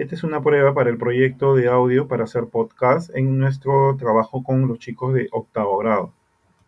Esta es una prueba para el proyecto de audio para hacer podcast en nuestro trabajo con los chicos de octavo grado.